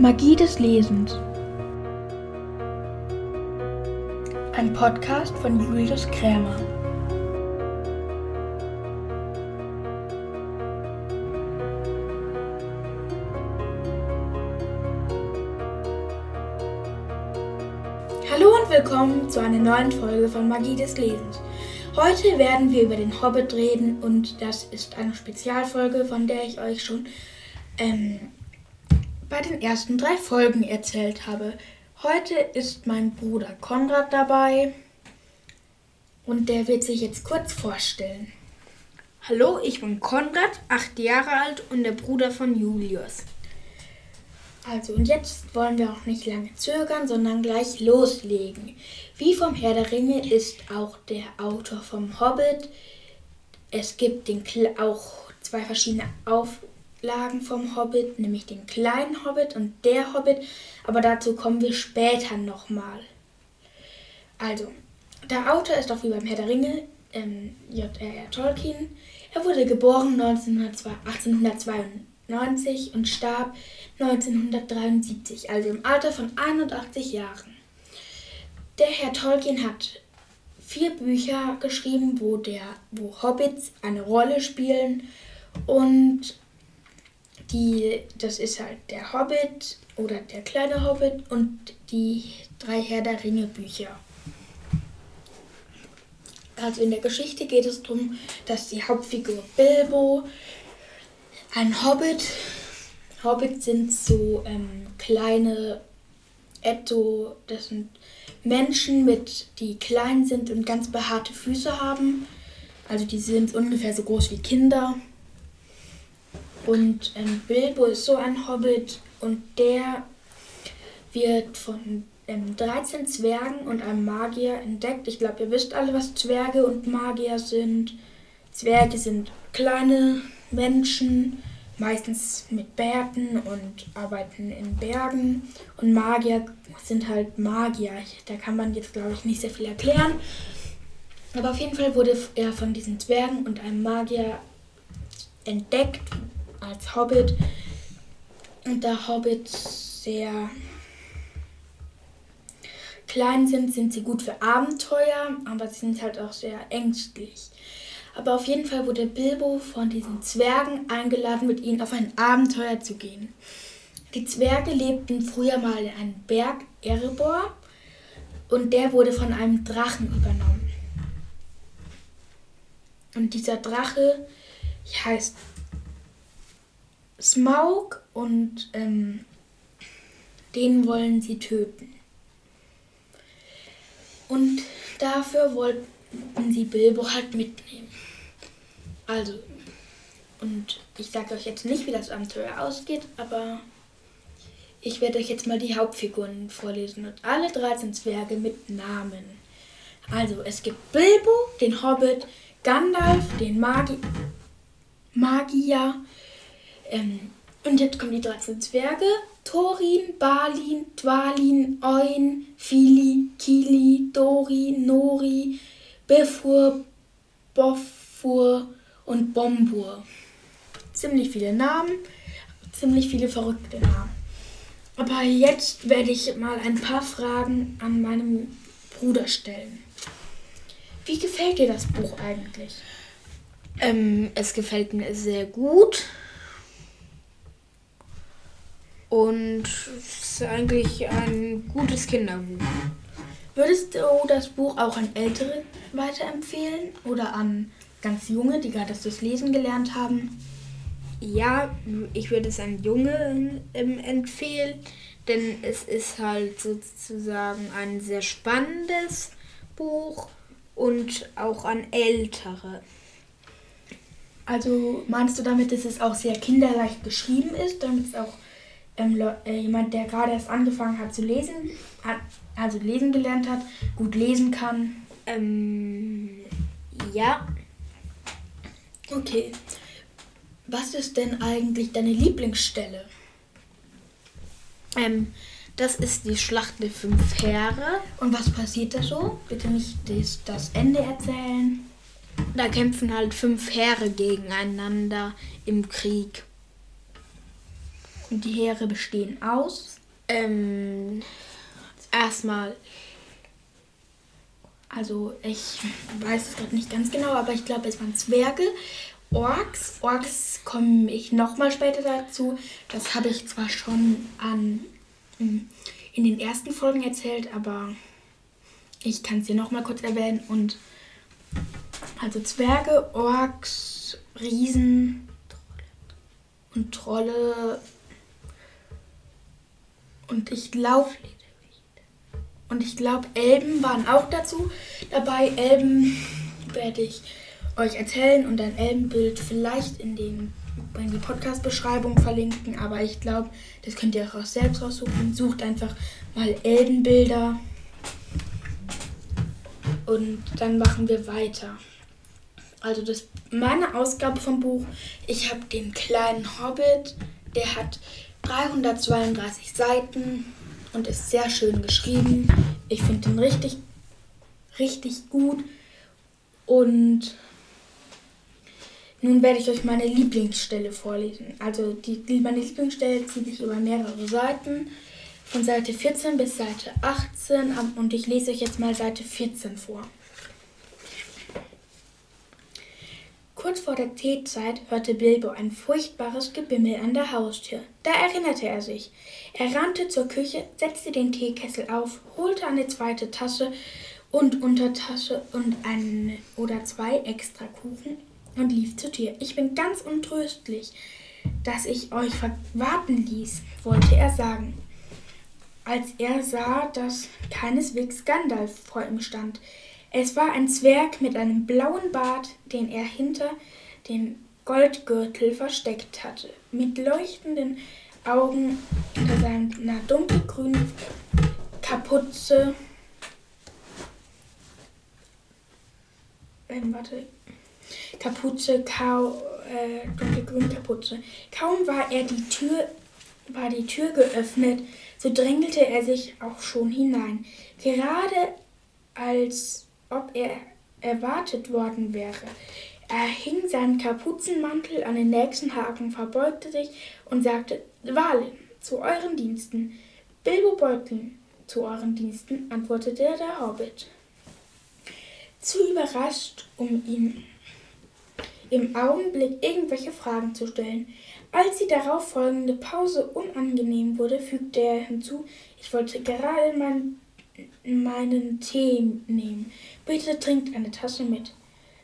Magie des Lesens. Ein Podcast von Julius Krämer. Hallo und willkommen zu einer neuen Folge von Magie des Lesens. Heute werden wir über den Hobbit reden und das ist eine Spezialfolge, von der ich euch schon ähm, bei den ersten drei Folgen erzählt habe. Heute ist mein Bruder Konrad dabei und der wird sich jetzt kurz vorstellen. Hallo, ich bin Konrad, acht Jahre alt und der Bruder von Julius. Also, und jetzt wollen wir auch nicht lange zögern, sondern gleich loslegen. Wie vom Herr der Ringe ist auch der Autor vom Hobbit. Es gibt den, auch zwei verschiedene Auf Lagen vom Hobbit, nämlich den kleinen Hobbit und der Hobbit, aber dazu kommen wir später nochmal. Also, der Autor ist auch wie beim Herr der Ringe, ähm, J.R.R. Tolkien. Er wurde geboren 1892 und starb 1973, also im Alter von 81 Jahren. Der Herr Tolkien hat vier Bücher geschrieben, wo, der, wo Hobbits eine Rolle spielen und die, das ist halt der Hobbit oder der kleine Hobbit und die drei Herr der Ringe Bücher. Also in der Geschichte geht es darum, dass die Hauptfigur Bilbo ein Hobbit, Hobbits sind so ähm, kleine Etto, das sind Menschen mit, die klein sind und ganz behaarte Füße haben. Also die sind ungefähr so groß wie Kinder und ähm, Bilbo ist so ein Hobbit und der wird von ähm, 13 Zwergen und einem Magier entdeckt. Ich glaube, ihr wisst alle, was Zwerge und Magier sind. Zwerge sind kleine Menschen, meistens mit Bärten und arbeiten in Bergen. Und Magier sind halt Magier. Da kann man jetzt, glaube ich, nicht sehr viel erklären. Aber auf jeden Fall wurde er von diesen Zwergen und einem Magier entdeckt, als Hobbit. Und da Hobbits sehr klein sind, sind sie gut für Abenteuer, aber sie sind halt auch sehr ängstlich. Aber auf jeden Fall wurde Bilbo von diesen Zwergen eingeladen, mit ihnen auf ein Abenteuer zu gehen. Die Zwerge lebten früher mal in einem Berg Erebor und der wurde von einem Drachen übernommen. Und dieser Drache heißt Smaug und ähm, den wollen sie töten. Und dafür wollten sie Bilbo halt mitnehmen. Also, und ich sage euch jetzt nicht, wie das Abenteuer ausgeht, aber ich werde euch jetzt mal die Hauptfiguren vorlesen und alle 13 Zwerge mit Namen. Also, es gibt Bilbo, den Hobbit, Gandalf, den Magi Magier, ähm, und jetzt kommen die 13 Zwerge. Thorin, Balin, Dwalin, Oin, Fili, Kili, Dori, Nori, Befur, Bofur und Bombur. Ziemlich viele Namen, ziemlich viele verrückte Namen. Aber jetzt werde ich mal ein paar Fragen an meinem Bruder stellen. Wie gefällt dir das Buch eigentlich? Ähm, es gefällt mir sehr gut. Und es ist eigentlich ein gutes Kinderbuch. Würdest du das Buch auch an Ältere weiterempfehlen oder an ganz Junge, die gerade das Lesen gelernt haben? Ja, ich würde es an Junge ähm, empfehlen, denn es ist halt sozusagen ein sehr spannendes Buch und auch an Ältere. Also meinst du damit, dass es auch sehr kinderleicht geschrieben ist, damit es auch ähm, äh, jemand, der gerade erst angefangen hat zu lesen, hat, also lesen gelernt hat, gut lesen kann? Ähm, ja. Okay. Was ist denn eigentlich deine Lieblingsstelle? Ähm, das ist die Schlacht der fünf Heere. Und was passiert da so? Bitte nicht das, das Ende erzählen. Da kämpfen halt fünf Heere gegeneinander im Krieg. Und die Heere bestehen aus? Ähm, erstmal. Also ich weiß es gerade nicht ganz genau, aber ich glaube, es waren Zwerge, Orks. Orks komme ich nochmal später dazu. Das habe ich zwar schon an, hm, in den ersten Folgen erzählt, aber ich kann es hier nochmal kurz erwähnen. Und also Zwerge, Orks, Riesen und Trolle. Und ich glaube, und ich glaube, Elben waren auch dazu dabei. Elben werde ich euch erzählen und ein Elbenbild vielleicht in, den, in die Podcast-Beschreibung verlinken. Aber ich glaube, das könnt ihr auch selbst raussuchen. Sucht einfach mal Elbenbilder. Und dann machen wir weiter. Also das meine Ausgabe vom Buch. Ich habe den kleinen Hobbit. Der hat 332 Seiten und ist sehr schön geschrieben. Ich finde ihn richtig, richtig gut. Und nun werde ich euch meine Lieblingsstelle vorlesen. Also die, meine Lieblingsstelle zieht sich über mehrere Seiten. Von Seite 14 bis Seite 18. Und ich lese euch jetzt mal Seite 14 vor. Kurz vor der Teezeit hörte Bilbo ein furchtbares Gebimmel an der Haustür. Da erinnerte er sich. Er rannte zur Küche, setzte den Teekessel auf, holte eine zweite Tasse und Untertasse und eine oder zwei extra Kuchen und lief zur Tür. Ich bin ganz untröstlich, dass ich euch warten ließ, wollte er sagen, als er sah, dass keineswegs Gandalf vor ihm stand. Es war ein Zwerg mit einem blauen Bart, den er hinter dem Goldgürtel versteckt hatte, mit leuchtenden Augen unter seiner dunkelgrünen Kapuze. Ähm, warte. Kapuze, kau, äh, dunkelgrüne Kapuze. Kaum war er die Tür, war die Tür geöffnet, so drängelte er sich auch schon hinein. Gerade als ob er erwartet worden wäre. Er hing seinen Kapuzenmantel an den nächsten Haken, verbeugte sich und sagte, Walin, zu euren Diensten. Bilbo Beutlin, zu euren Diensten, antwortete der Hobbit. Zu überrascht, um ihm im Augenblick irgendwelche Fragen zu stellen. Als die darauf folgende Pause unangenehm wurde, fügte er hinzu, ich wollte gerade mein, meinen Tee nehmen. Bitte trinkt eine Tasse mit.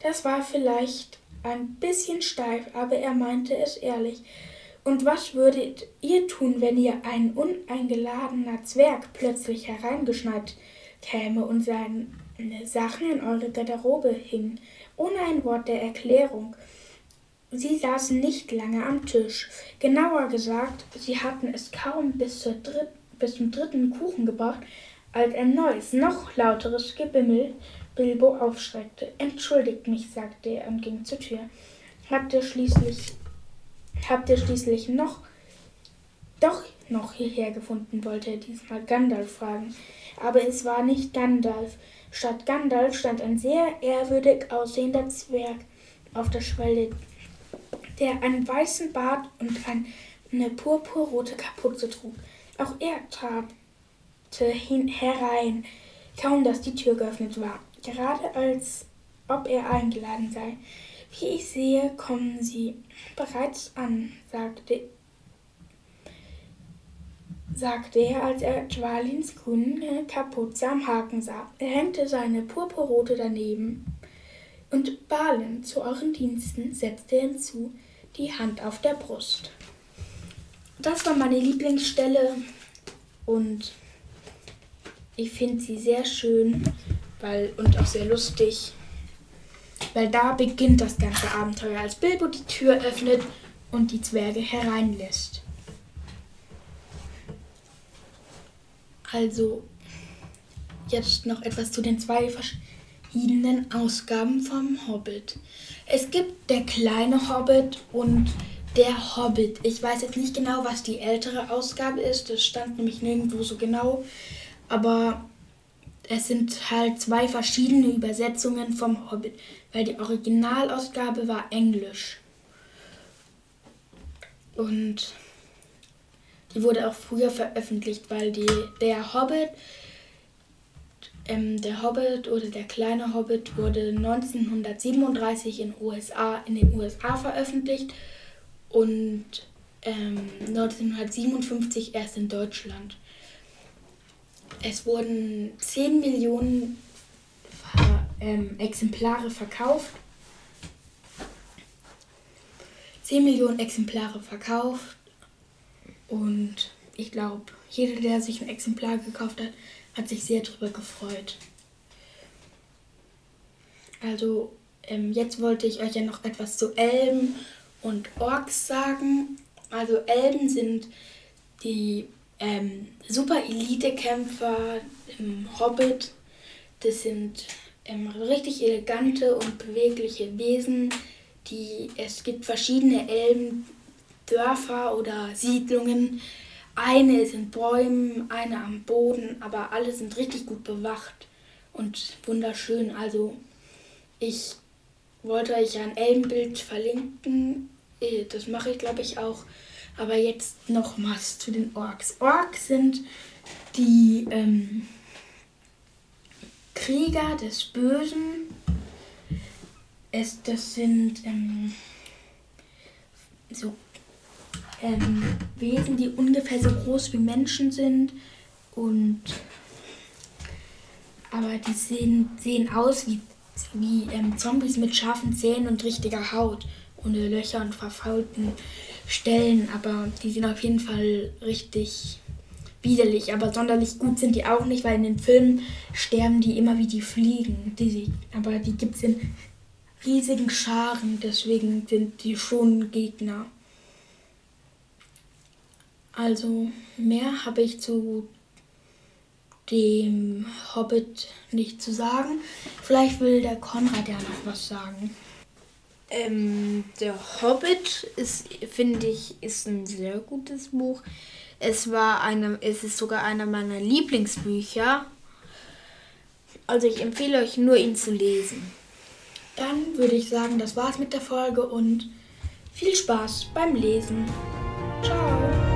Das war vielleicht ein bisschen steif, aber er meinte es ehrlich. Und was würdet ihr tun, wenn ihr ein uneingeladener Zwerg plötzlich hereingeschneit käme und seine Sachen in eure Garderobe hing, ohne ein Wort der Erklärung? Sie saßen nicht lange am Tisch. Genauer gesagt, sie hatten es kaum bis, Dritt, bis zum dritten Kuchen gebracht, als ein neues, noch lauteres Gebimmel Bilbo aufschreckte. Entschuldigt mich, sagte er und ging zur Tür. Habt ihr schließlich, habt ihr schließlich noch, doch noch hierher gefunden, wollte er diesmal Gandalf fragen. Aber es war nicht Gandalf. Statt Gandalf stand ein sehr ehrwürdig aussehender Zwerg auf der Schwelle, der einen weißen Bart und eine purpurrote Kapuze trug. Auch er trabte hin herein, kaum dass die Tür geöffnet war gerade als ob er eingeladen sei. Wie ich sehe, kommen Sie bereits an, sagte, sagte er, als er Schwalins grüne Kapuze am Haken sah. Er hängte seine purpurrote daneben. Und Balin zu euren Diensten setzte hinzu, die Hand auf der Brust. Das war meine Lieblingsstelle und ich finde sie sehr schön weil, und auch sehr lustig, weil da beginnt das ganze Abenteuer, als Bilbo die Tür öffnet und die Zwerge hereinlässt. Also, jetzt noch etwas zu den zwei verschiedenen Ausgaben vom Hobbit. Es gibt der kleine Hobbit und der Hobbit. Ich weiß jetzt nicht genau, was die ältere Ausgabe ist. Das stand nämlich nirgendwo so genau. Aber es sind halt zwei verschiedene Übersetzungen vom Hobbit, weil die Originalausgabe war Englisch. Und die wurde auch früher veröffentlicht, weil die, der Hobbit, ähm, der Hobbit oder der kleine Hobbit wurde 1937 in, USA, in den USA veröffentlicht und ähm, 1957 erst in Deutschland. Es wurden 10 Millionen ähm, Exemplare verkauft. 10 Millionen Exemplare verkauft. Und ich glaube, jeder, der sich ein Exemplar gekauft hat, hat sich sehr darüber gefreut. Also, ähm, jetzt wollte ich euch ja noch etwas zu Elben und Orks sagen. Also, Elben sind die ähm, super Elite-Kämpfer im Hobbit. Das sind ähm, richtig elegante und bewegliche Wesen. Die, es gibt verschiedene Elben, Dörfer oder Siedlungen. Eine ist in Bäumen, eine am Boden, aber alle sind richtig gut bewacht und wunderschön. Also ich wollte euch ein Elbenbild verlinken. Äh, das mache ich, glaube ich, auch. Aber jetzt noch was zu den Orks. Orks sind die ähm, Krieger des Bösen. Es, das sind ähm, so ähm, Wesen, die ungefähr so groß wie Menschen sind und aber die sehen, sehen aus wie, wie ähm, Zombies mit scharfen Zähnen und richtiger Haut, ohne Löcher und verfaulten Stellen, aber die sind auf jeden Fall richtig widerlich, aber sonderlich gut sind die auch nicht, weil in den Filmen sterben die immer wie die Fliegen. Die, aber die gibt es in riesigen Scharen, deswegen sind die schon Gegner. Also mehr habe ich zu dem Hobbit nicht zu sagen. Vielleicht will der Konrad ja noch was sagen. Ähm, der Hobbit ist, finde ich, ist ein sehr gutes Buch. Es war eine, es ist sogar einer meiner Lieblingsbücher. Also ich empfehle euch nur, ihn zu lesen. Dann würde ich sagen, das war's mit der Folge und viel Spaß beim Lesen. Ciao.